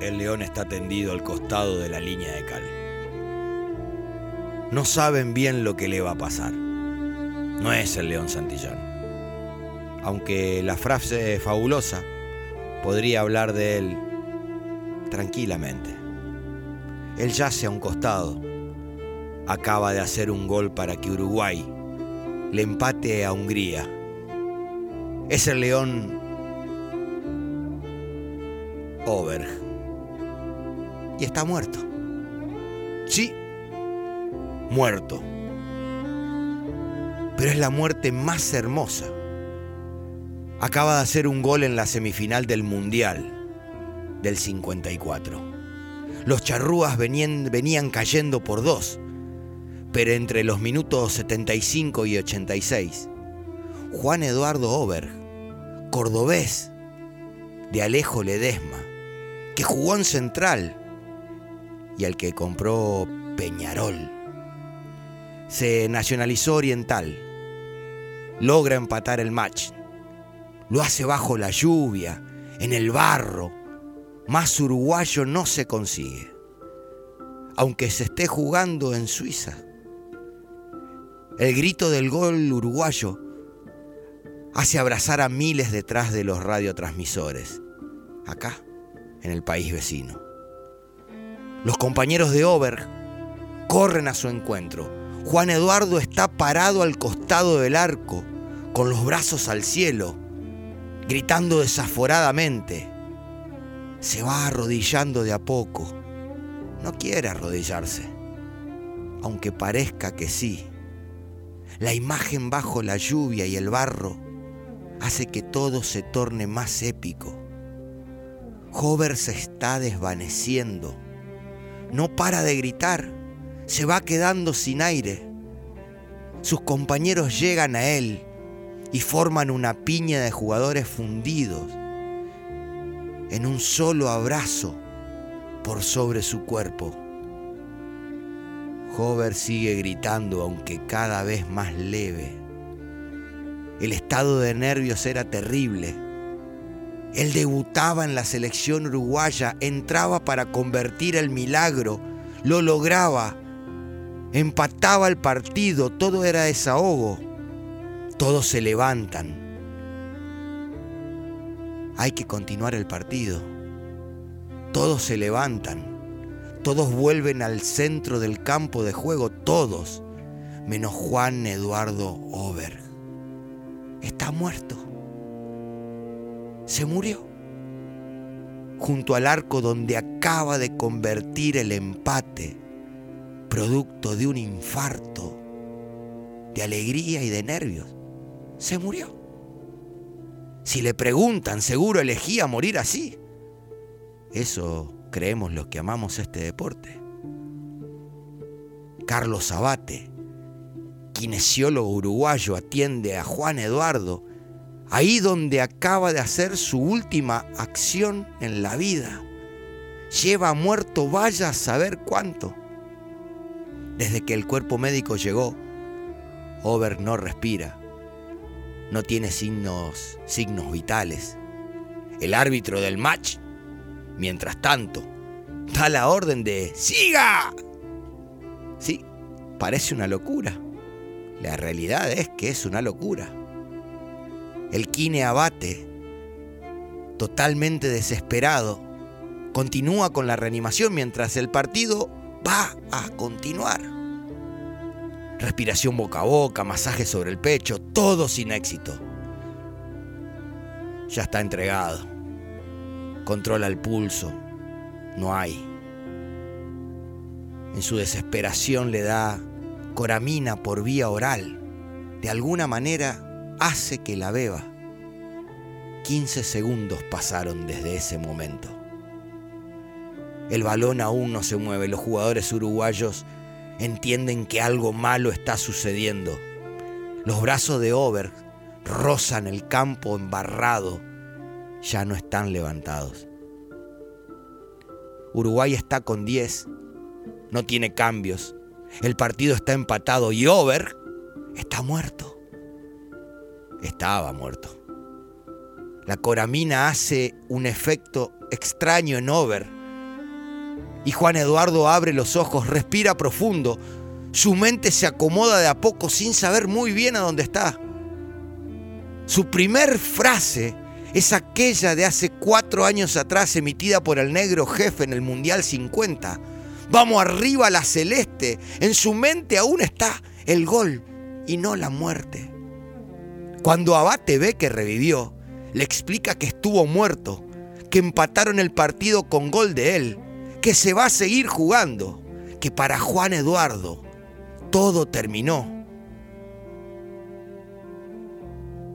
el león está tendido al costado de la línea de cal. No saben bien lo que le va a pasar. No es el león Santillán. Aunque la frase fabulosa, podría hablar de él tranquilamente. Él yace a un costado. Acaba de hacer un gol para que Uruguay le empate a Hungría. Es el león Oberg. Y está muerto. Sí, muerto. Pero es la muerte más hermosa. Acaba de hacer un gol en la semifinal del Mundial del 54. Los charrúas venían, venían cayendo por dos, pero entre los minutos 75 y 86, Juan Eduardo Oberg, cordobés de Alejo Ledesma, que jugó en Central y al que compró Peñarol, se nacionalizó oriental, logra empatar el match, lo hace bajo la lluvia, en el barro, más uruguayo no se consigue, aunque se esté jugando en Suiza. El grito del gol uruguayo hace abrazar a miles detrás de los radiotransmisores, acá, en el país vecino. Los compañeros de Oberg corren a su encuentro. Juan Eduardo está parado al costado del arco, con los brazos al cielo, gritando desaforadamente se va arrodillando de a poco. No quiere arrodillarse, aunque parezca que sí. La imagen bajo la lluvia y el barro hace que todo se torne más épico. Hover se está desvaneciendo. No para de gritar, se va quedando sin aire. Sus compañeros llegan a él y forman una piña de jugadores fundidos en un solo abrazo por sobre su cuerpo. Hover sigue gritando aunque cada vez más leve. El estado de nervios era terrible. Él debutaba en la selección uruguaya, entraba para convertir el milagro, lo lograba, empataba el partido, todo era desahogo. Todos se levantan, hay que continuar el partido. Todos se levantan, todos vuelven al centro del campo de juego, todos, menos Juan Eduardo Oberg. Está muerto. Se murió. Junto al arco donde acaba de convertir el empate, producto de un infarto, de alegría y de nervios. Se murió. Si le preguntan, seguro elegía morir así. Eso creemos los que amamos este deporte. Carlos Abate, kinesiólogo uruguayo, atiende a Juan Eduardo, ahí donde acaba de hacer su última acción en la vida. Lleva muerto vaya a saber cuánto. Desde que el cuerpo médico llegó, Over no respira no tiene signos, signos vitales. El árbitro del match, mientras tanto, da la orden de ¡Siga! Sí, parece una locura. La realidad es que es una locura. El Kine Abate, totalmente desesperado, continúa con la reanimación mientras el partido va a continuar. Respiración boca a boca, masaje sobre el pecho, todo sin éxito. Ya está entregado. Controla el pulso. No hay. En su desesperación le da coramina por vía oral. De alguna manera hace que la beba. 15 segundos pasaron desde ese momento. El balón aún no se mueve. Los jugadores uruguayos entienden que algo malo está sucediendo. Los brazos de Over rozan el campo embarrado, ya no están levantados. Uruguay está con 10, no tiene cambios, el partido está empatado y Over está muerto. Estaba muerto. La coramina hace un efecto extraño en Over, Y Juan Eduardo abre los ojos, respira profundo. Su mente se acomoda de a poco sin saber muy bien a dónde está. Su primer frase es aquella de hace cuatro años atrás emitida por el negro jefe en el Mundial 50. Vamos arriba a la celeste. En su mente aún está el gol y no la muerte. Cuando Abate ve que revivió, le explica que estuvo muerto, que empataron el partido con gol de él que se va a seguir jugando, que para Juan Eduardo todo terminó,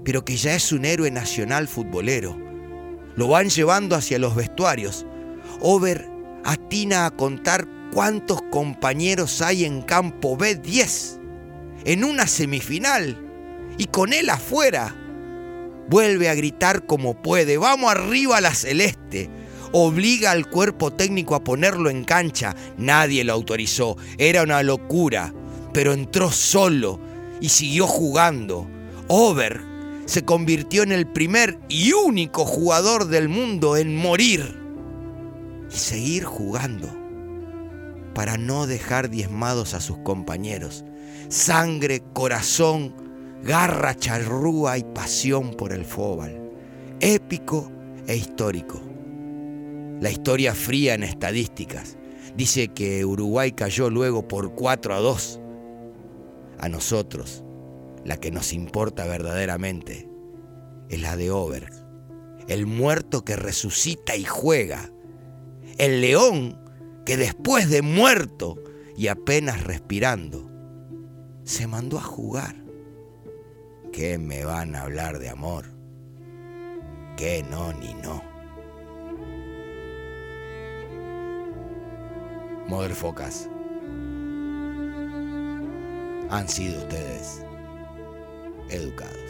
pero que ya es un héroe nacional futbolero. Lo van llevando hacia los vestuarios. Over atina a contar cuántos compañeros hay en campo B10, en una semifinal, y con él afuera. Vuelve a gritar como puede, vamos arriba a la celeste obliga al cuerpo técnico a ponerlo en cancha. Nadie lo autorizó, era una locura, pero entró solo y siguió jugando. Over se convirtió en el primer y único jugador del mundo en morir y seguir jugando para no dejar diezmados a sus compañeros. Sangre, corazón, garra, charrúa y pasión por el fútbol. Épico e histórico. La historia fría en estadísticas dice que Uruguay cayó luego por 4 a 2. A nosotros, la que nos importa verdaderamente es la de Oberg, el muerto que resucita y juega, el león que después de muerto y apenas respirando, se mandó a jugar. ¿Qué me van a hablar de amor? ¿Qué no ni no? Focas han sido ustedes educados.